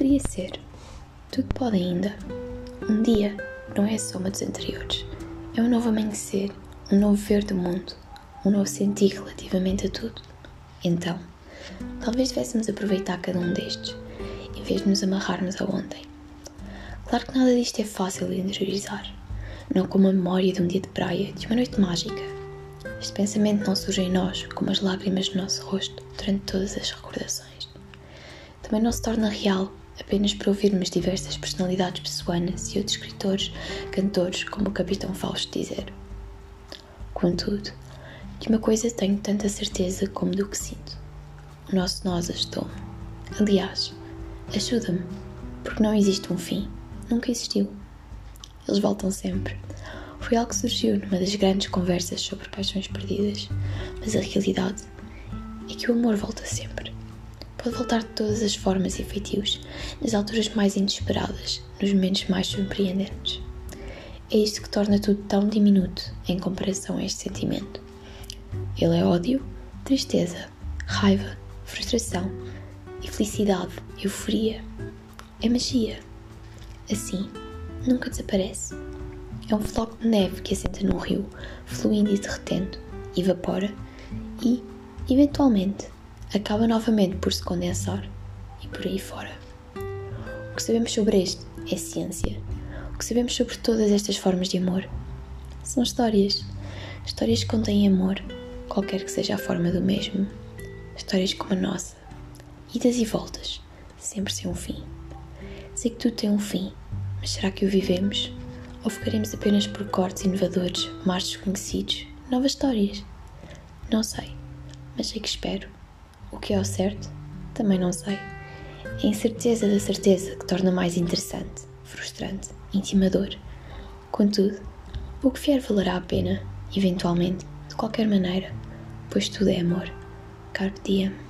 poderia ser. Tudo pode ainda. Um dia não é a soma dos anteriores. É um novo amanhecer, um novo ver do mundo, um novo sentir relativamente a tudo. Então, talvez devêssemos aproveitar cada um destes, em vez de nos amarrarmos a ontem. Claro que nada disto é fácil de interiorizar, não como a memória de um dia de praia, de uma noite mágica. Este pensamento não surge em nós como as lágrimas no nosso rosto durante todas as recordações. Também não se torna real apenas por ouvirmos diversas personalidades pessoanas e outros escritores, cantores, como o Capitão Fausto dizer. Contudo, de uma coisa tenho tanta certeza como do que sinto. O nosso nós ajudou-me. Aliás, ajuda-me, porque não existe um fim. Nunca existiu. Eles voltam sempre. Foi algo que surgiu numa das grandes conversas sobre paixões perdidas, mas a realidade é que o amor volta sempre. Pode voltar de todas as formas e feitios, nas alturas mais inesperadas, nos momentos mais surpreendentes. É isto que torna tudo tão diminuto em comparação a este sentimento. Ele é ódio, tristeza, raiva, frustração e felicidade, euforia. É magia. Assim, nunca desaparece. É um floco de neve que assenta num rio, fluindo e derretendo, evapora e, eventualmente, acaba novamente por se condensar e por aí fora. O que sabemos sobre este é ciência. O que sabemos sobre todas estas formas de amor são histórias. Histórias que contêm amor, qualquer que seja a forma do mesmo. Histórias como a nossa. Idas e voltas, sempre sem um fim. Sei que tudo tem um fim, mas será que o vivemos? Ou ficaremos apenas por cortes inovadores, mais desconhecidos, novas histórias? Não sei, mas sei que espero. O que é o certo? Também não sei. É a incerteza da certeza que torna mais interessante, frustrante, intimador. Contudo, o que vier valerá a pena, eventualmente, de qualquer maneira, pois tudo é amor. Carpe diem.